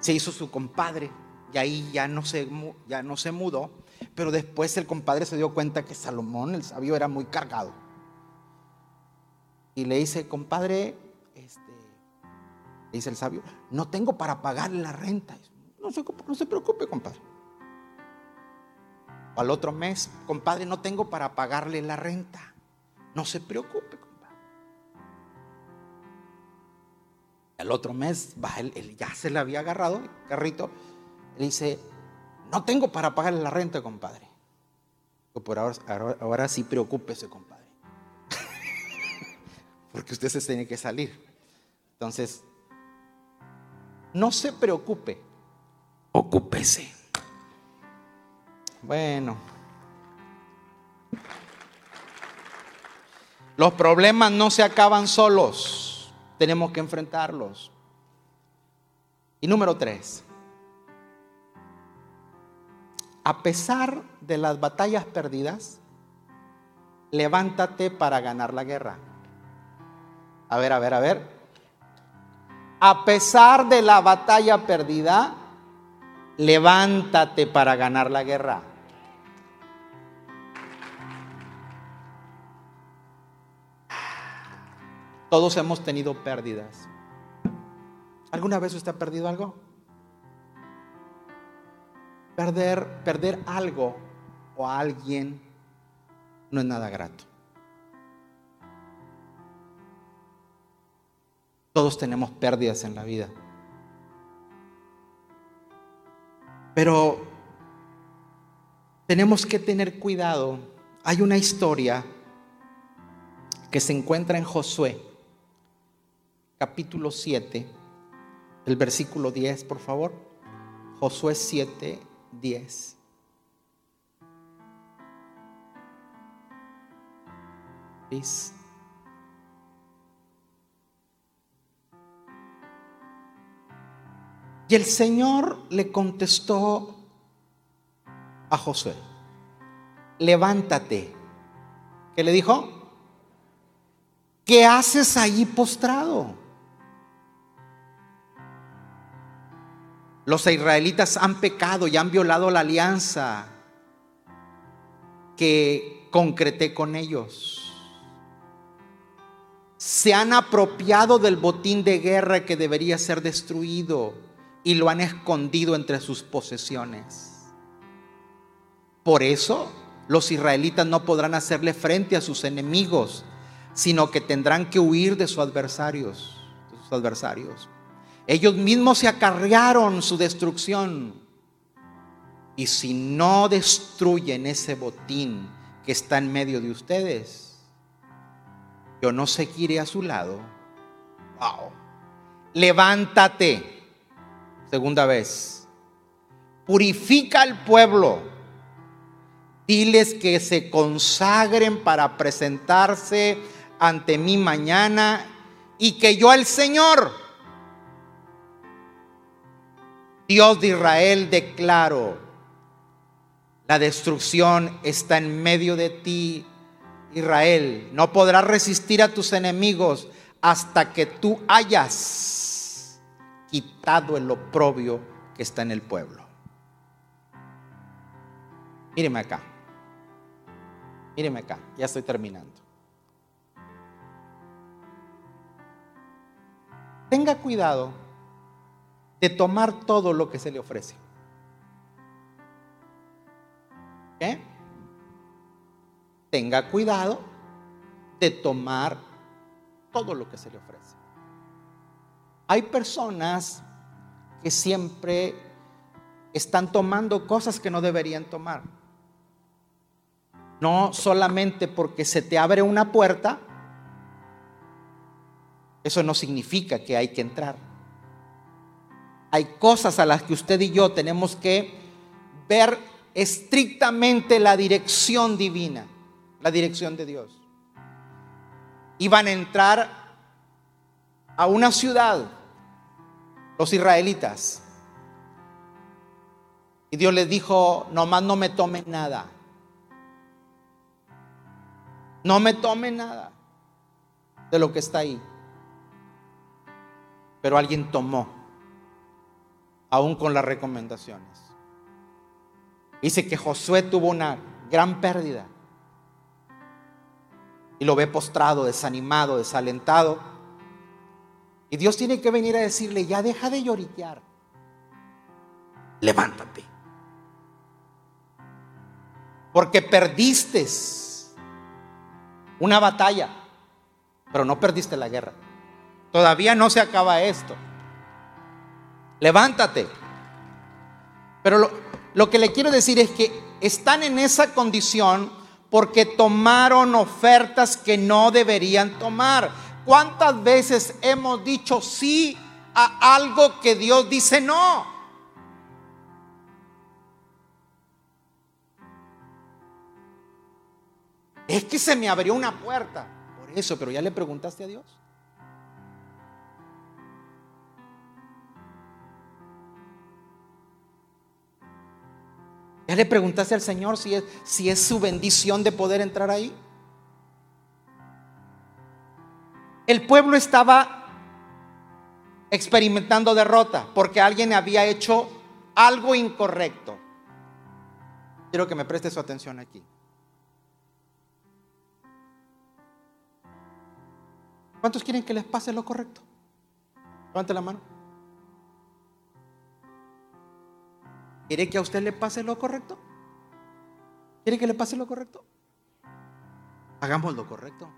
se hizo su compadre y ahí ya no se, ya no se mudó, pero después el compadre se dio cuenta que Salomón, el sabio, era muy cargado. Y le dice, compadre, este, dice el sabio, no tengo para pagarle la renta. No se, no se preocupe, compadre al otro mes, compadre, no tengo para pagarle la renta. No se preocupe, compadre. Al otro mes, va, él, ya se le había agarrado el carrito. Le dice, no tengo para pagarle la renta, compadre. Por ahora, ahora, sí preocúpese, compadre. Porque usted se tiene que salir. Entonces, no se preocupe, ocúpese. Bueno. Los problemas no se acaban solos. Tenemos que enfrentarlos. Y número tres. A pesar de las batallas perdidas, levántate para ganar la guerra. A ver, a ver, a ver. A pesar de la batalla perdida, levántate para ganar la guerra. Todos hemos tenido pérdidas. ¿Alguna vez usted ha perdido algo? Perder, perder algo o a alguien no es nada grato. Todos tenemos pérdidas en la vida. Pero tenemos que tener cuidado. Hay una historia que se encuentra en Josué, capítulo 7, el versículo 10, por favor. Josué 7, 10. Y el Señor le contestó a Josué, levántate. ¿Qué le dijo? ¿Qué haces ahí postrado? Los israelitas han pecado y han violado la alianza que concreté con ellos. Se han apropiado del botín de guerra que debería ser destruido y lo han escondido entre sus posesiones. Por eso los israelitas no podrán hacerle frente a sus enemigos, sino que tendrán que huir de sus adversarios, de sus adversarios. Ellos mismos se acarrearon su destrucción. Y si no destruyen ese botín que está en medio de ustedes, yo no seguiré a su lado. Wow. Levántate Segunda vez. Purifica al pueblo. Diles que se consagren para presentarse ante mí mañana y que yo el Señor, Dios de Israel, declaro, la destrucción está en medio de ti, Israel. No podrás resistir a tus enemigos hasta que tú hayas quitado el oprobio que está en el pueblo. Míreme acá. Míreme acá. Ya estoy terminando. Tenga cuidado de tomar todo lo que se le ofrece. ¿Qué? Tenga cuidado de tomar todo lo que se le ofrece. Hay personas que siempre están tomando cosas que no deberían tomar. No solamente porque se te abre una puerta, eso no significa que hay que entrar. Hay cosas a las que usted y yo tenemos que ver estrictamente la dirección divina, la dirección de Dios. Y van a entrar a una ciudad los israelitas. Y Dios les dijo, nomás no me tomen nada. No me tomen nada de lo que está ahí. Pero alguien tomó, aún con las recomendaciones. Dice que Josué tuvo una gran pérdida. Y lo ve postrado, desanimado, desalentado. Y Dios tiene que venir a decirle, ya deja de lloriquear. Levántate. Porque perdiste una batalla, pero no perdiste la guerra. Todavía no se acaba esto. Levántate. Pero lo, lo, que le quiero decir es que están en esa condición porque tomaron ofertas que no deberían tomar. ¿Cuántas veces hemos dicho sí a algo que Dios dice no? Es que se me abrió una puerta. Por eso, pero ya le preguntaste a Dios. ¿Ya le preguntaste al Señor si es, si es su bendición de poder entrar ahí? el pueblo estaba experimentando derrota porque alguien había hecho algo incorrecto. Quiero que me preste su atención aquí. ¿Cuántos quieren que les pase lo correcto? Levante la mano. ¿Quiere que a usted le pase lo correcto? ¿Quiere que le pase lo correcto? Hagamos lo correcto.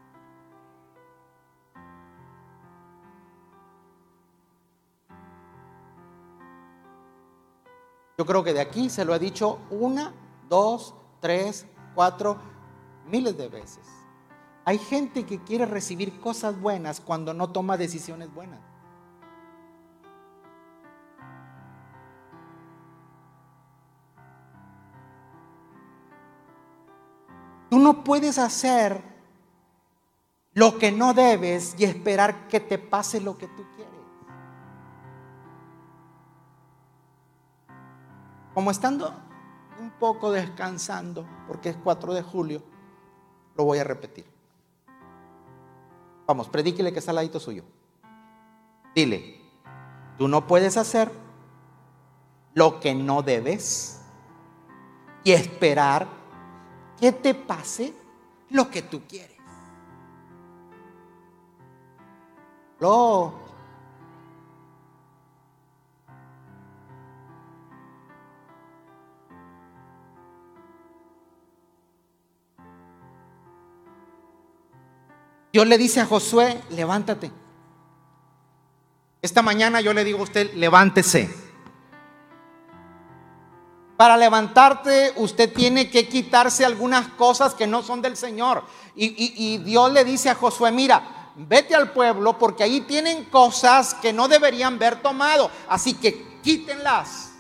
Yo creo que de aquí se lo ha dicho una, dos, tres, cuatro, miles de veces. Hay gente que quiere recibir cosas buenas cuando no toma decisiones buenas. Tú no puedes hacer lo que no debes y esperar que te pase lo que tú quieres. Como estando un poco descansando, porque es 4 de julio, lo voy a repetir. Vamos, predíquele que está al ladito suyo. Dile, tú no puedes hacer lo que no debes y esperar que te pase lo que tú quieres. Lo Dios le dice a Josué, levántate. Esta mañana yo le digo a usted, levántese. Para levantarte usted tiene que quitarse algunas cosas que no son del Señor. Y, Dios le dice a Josué, mira, vete al pueblo porque ahí tienen cosas que no deberían haber tomado. Así que quítenlas.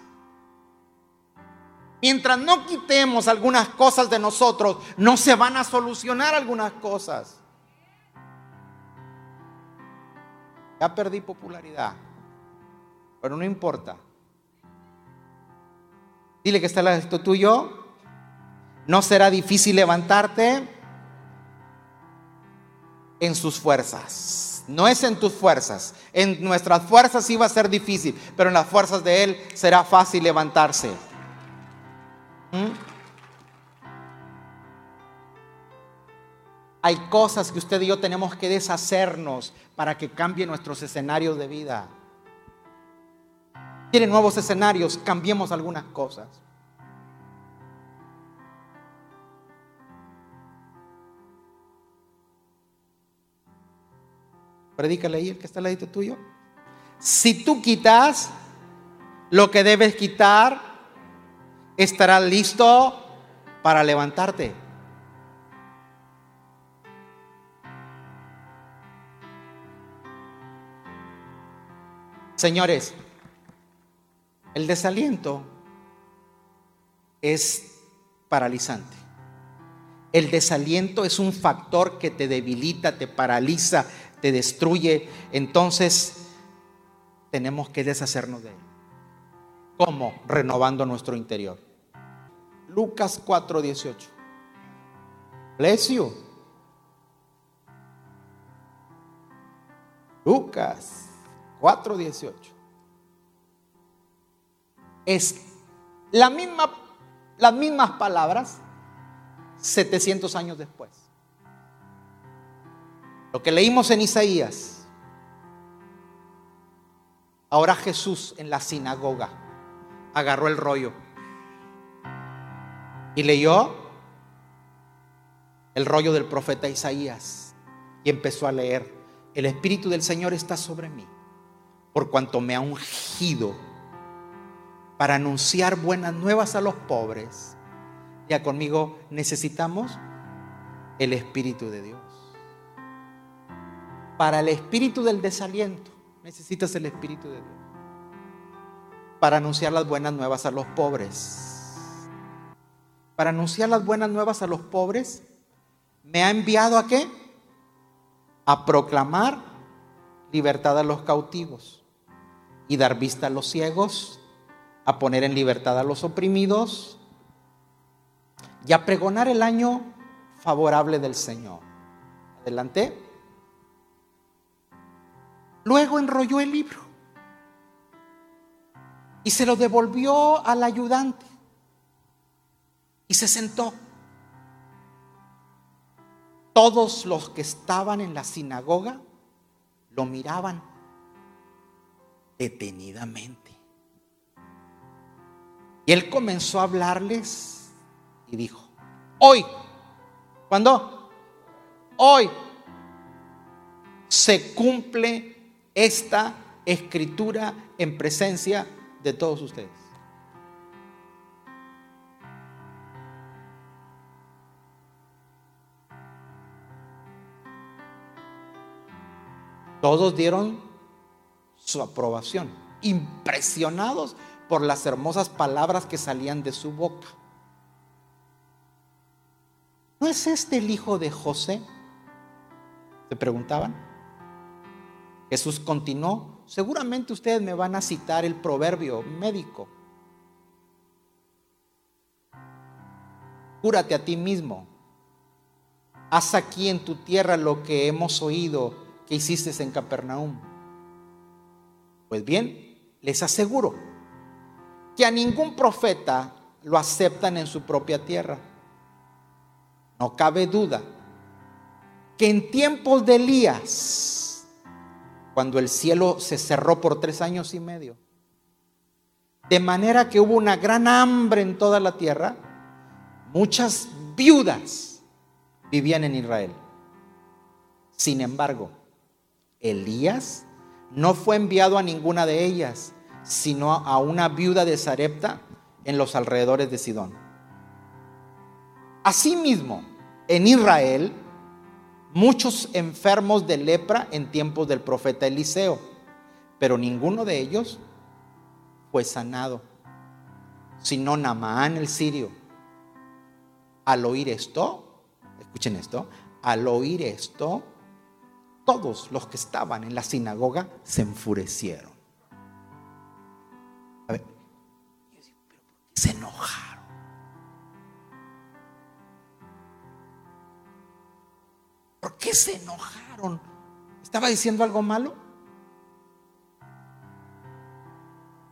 Mientras no quitemos algunas cosas de nosotros, no se van a solucionar algunas cosas. Ya perdí popularidad, pero no importa. Dile que está al lado tuyo. No será difícil levantarte en sus fuerzas. No es en tus fuerzas. En nuestras fuerzas sí va a ser difícil, pero en las fuerzas de Él será fácil levantarse. ¿Mm? Hay cosas que usted y yo tenemos que deshacernos para que cambie nuestros escenarios de vida. Quieren nuevos escenarios, cambiemos algunas cosas. Predícale ahí el que está al lado tuyo. Si tú quitas lo que debes quitar, estarás listo para levantarte. Señores, el desaliento es paralizante. El desaliento es un factor que te debilita, te paraliza, te destruye. Entonces, tenemos que deshacernos de él. ¿Cómo? Renovando nuestro interior. Lucas 4:18. Bless you. Lucas 4.18. Es misma, las mismas palabras 700 años después. Lo que leímos en Isaías. Ahora Jesús en la sinagoga agarró el rollo y leyó el rollo del profeta Isaías y empezó a leer, el Espíritu del Señor está sobre mí por cuanto me ha ungido para anunciar buenas nuevas a los pobres. Ya conmigo necesitamos el Espíritu de Dios. Para el espíritu del desaliento necesitas el Espíritu de Dios. Para anunciar las buenas nuevas a los pobres. Para anunciar las buenas nuevas a los pobres, me ha enviado a qué? A proclamar libertad a los cautivos y dar vista a los ciegos, a poner en libertad a los oprimidos y a pregonar el año favorable del Señor. Adelante. Luego enrolló el libro y se lo devolvió al ayudante y se sentó. Todos los que estaban en la sinagoga lo miraban detenidamente. Y él comenzó a hablarles y dijo, hoy, ¿cuándo? Hoy se cumple esta escritura en presencia de todos ustedes. Todos dieron su aprobación, impresionados por las hermosas palabras que salían de su boca. ¿No es este el hijo de José? Se preguntaban. Jesús continuó. Seguramente ustedes me van a citar el proverbio médico. Cúrate a ti mismo. Haz aquí en tu tierra lo que hemos oído que hiciste en Capernaum. Pues bien, les aseguro que a ningún profeta lo aceptan en su propia tierra. No cabe duda que en tiempos de Elías, cuando el cielo se cerró por tres años y medio, de manera que hubo una gran hambre en toda la tierra, muchas viudas vivían en Israel. Sin embargo, Elías no fue enviado a ninguna de ellas, sino a una viuda de Sarepta en los alrededores de Sidón. Asimismo, en Israel, muchos enfermos de lepra en tiempos del profeta Eliseo, pero ninguno de ellos fue sanado, sino Namaán el sirio. Al oír esto, escuchen esto, al oír esto, todos los que estaban en la sinagoga se enfurecieron. A ver, se enojaron. ¿Por qué se enojaron? ¿Estaba diciendo algo malo?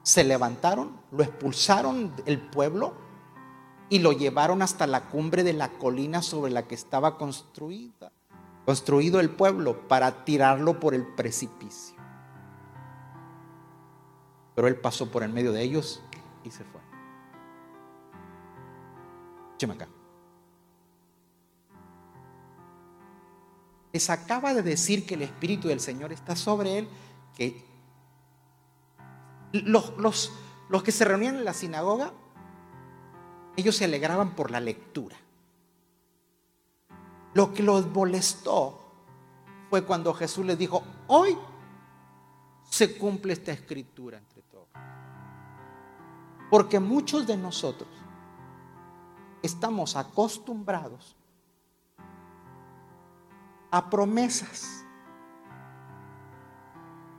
Se levantaron, lo expulsaron del pueblo y lo llevaron hasta la cumbre de la colina sobre la que estaba construida construido el pueblo para tirarlo por el precipicio. Pero él pasó por el medio de ellos y se fue. Escúcheme acá. Les acaba de decir que el Espíritu del Señor está sobre él, que los, los, los que se reunían en la sinagoga, ellos se alegraban por la lectura. Lo que los molestó fue cuando Jesús les dijo, hoy se cumple esta escritura entre todos. Porque muchos de nosotros estamos acostumbrados a promesas.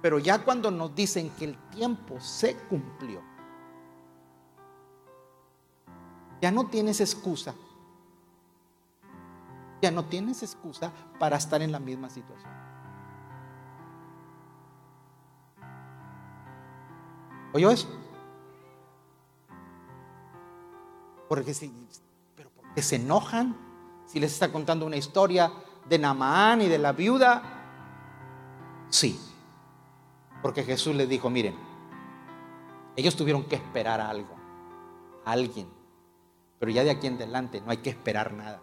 Pero ya cuando nos dicen que el tiempo se cumplió, ya no tienes excusa ya no tienes excusa para estar en la misma situación. ¿Oyó eso? Porque si, pero porque se enojan si les está contando una historia de Namaán y de la viuda. Sí, porque Jesús les dijo, miren, ellos tuvieron que esperar algo, a alguien, pero ya de aquí en adelante no hay que esperar nada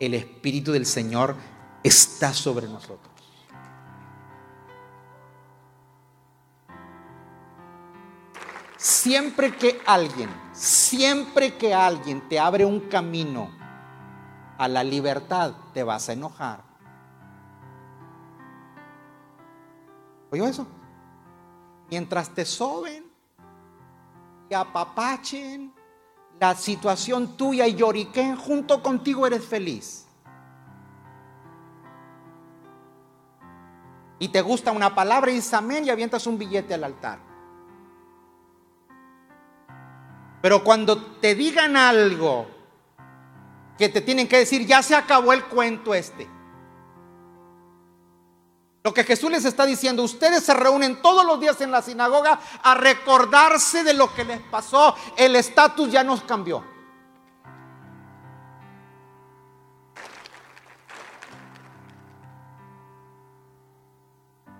el Espíritu del Señor está sobre nosotros. Siempre que alguien, siempre que alguien te abre un camino a la libertad, te vas a enojar. ¿Oyó eso? Mientras te soben y apapachen la situación tuya y lloriquen, junto contigo eres feliz. Y te gusta una palabra y dices amén y avientas un billete al altar. Pero cuando te digan algo que te tienen que decir, ya se acabó el cuento este. Lo que Jesús les está diciendo, ustedes se reúnen todos los días en la sinagoga a recordarse de lo que les pasó. El estatus ya nos cambió.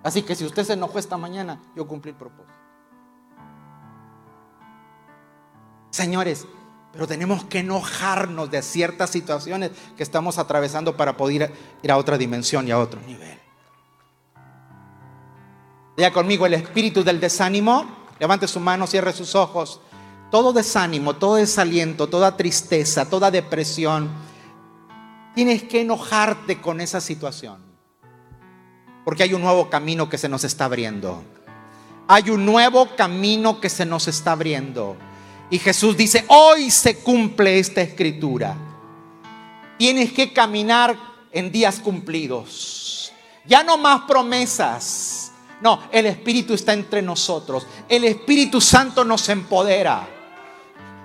Así que si usted se enojó esta mañana, yo cumplí el propósito. Señores, pero tenemos que enojarnos de ciertas situaciones que estamos atravesando para poder ir a otra dimensión y a otro nivel. Conmigo el espíritu del desánimo. Levante su mano, cierre sus ojos. Todo desánimo, todo desaliento, toda tristeza, toda depresión. Tienes que enojarte con esa situación. Porque hay un nuevo camino que se nos está abriendo. Hay un nuevo camino que se nos está abriendo. Y Jesús dice, hoy se cumple esta escritura. Tienes que caminar en días cumplidos. Ya no más promesas. No, el Espíritu está entre nosotros. El Espíritu Santo nos empodera.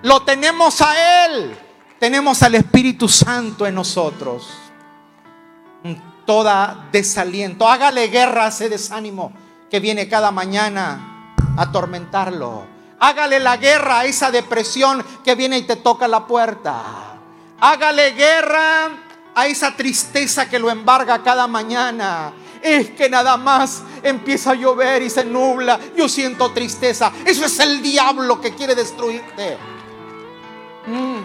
Lo tenemos a Él. Tenemos al Espíritu Santo en nosotros. Toda desaliento. Hágale guerra a ese desánimo que viene cada mañana a atormentarlo. Hágale la guerra a esa depresión que viene y te toca la puerta. Hágale guerra a esa tristeza que lo embarga cada mañana. Es que nada más empieza a llover y se nubla. Yo siento tristeza. Eso es el diablo que quiere destruirte. Mm.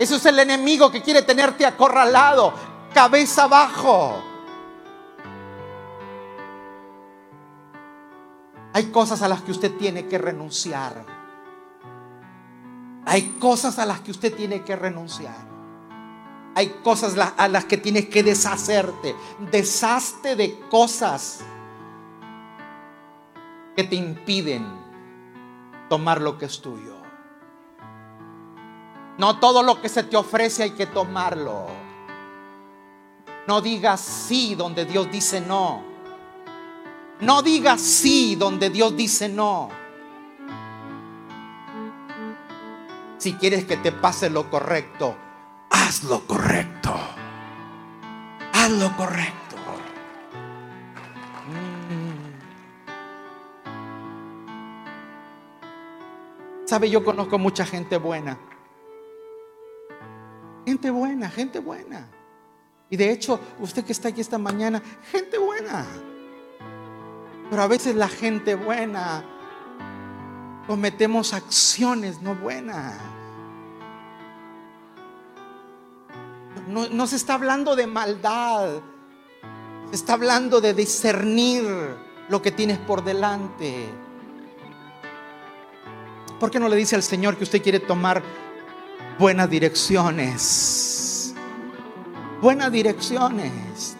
Eso es el enemigo que quiere tenerte acorralado, cabeza abajo. Hay cosas a las que usted tiene que renunciar. Hay cosas a las que usted tiene que renunciar. Hay cosas a las que tienes que deshacerte. Deshazte de cosas que te impiden tomar lo que es tuyo. No todo lo que se te ofrece hay que tomarlo. No digas sí donde Dios dice no. No digas sí donde Dios dice no. Si quieres que te pase lo correcto, haz lo correcto. Haz lo correcto. Mm. Sabe, yo conozco mucha gente buena. Gente buena, gente buena. Y de hecho, usted que está aquí esta mañana, gente buena. Pero a veces la gente buena cometemos acciones no buenas. No, se está hablando de maldad, se está hablando de discernir lo que tienes por delante. ¿Por qué no le dice al Señor que usted quiere tomar buenas direcciones? Buenas direcciones.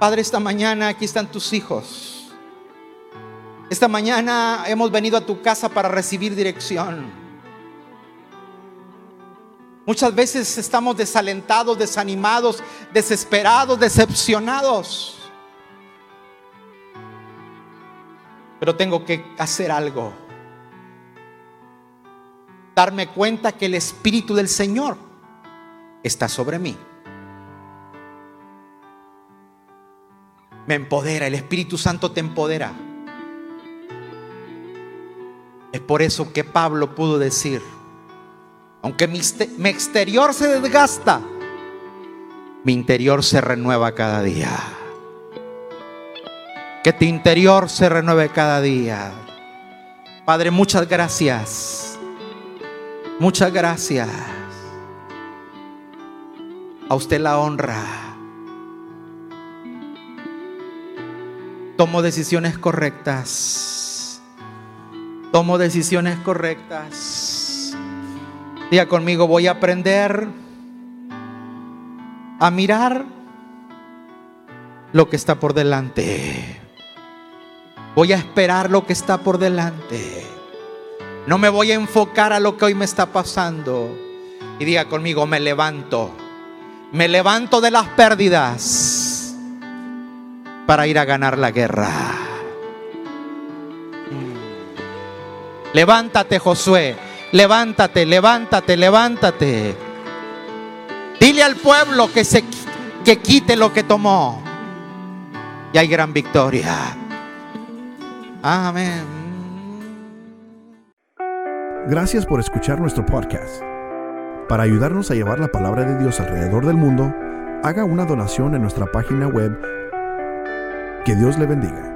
Padre, esta mañana aquí están tus hijos. Esta mañana hemos venido a tu casa para recibir dirección. Muchas veces estamos desalentados, desanimados, desesperados, decepcionados. Pero tengo que hacer algo. Darme cuenta que el Espíritu del Señor está sobre mí. me empodera, el Espíritu Santo te empodera. Es por eso que Pablo pudo decir, aunque mi, exterior se desgasta, mi interior se renueva cada día. Que tu interior se renueve cada día. Padre, muchas gracias. Muchas gracias. A usted la honra. Tomo decisiones correctas. Tomo decisiones correctas. Diga conmigo, voy a aprender a mirar lo que está por delante. Voy a esperar lo que está por delante. No me voy a enfocar a lo que hoy me está pasando. Y diga conmigo, me levanto. Me levanto de las pérdidas para ir a ganar la guerra. Levántate, Josué. Levántate, levántate, levántate. Dile al pueblo que se que quite lo que tomó. Y hay gran victoria. Amén. Gracias por escuchar nuestro podcast. Para ayudarnos a llevar la palabra de Dios alrededor del mundo, haga una donación en nuestra página web que Dios le bendiga.